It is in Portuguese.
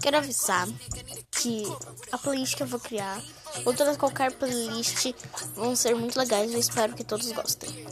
Quero avisar que a playlist que eu vou criar, ou todas qualquer playlist, vão ser muito legais. Eu espero que todos gostem.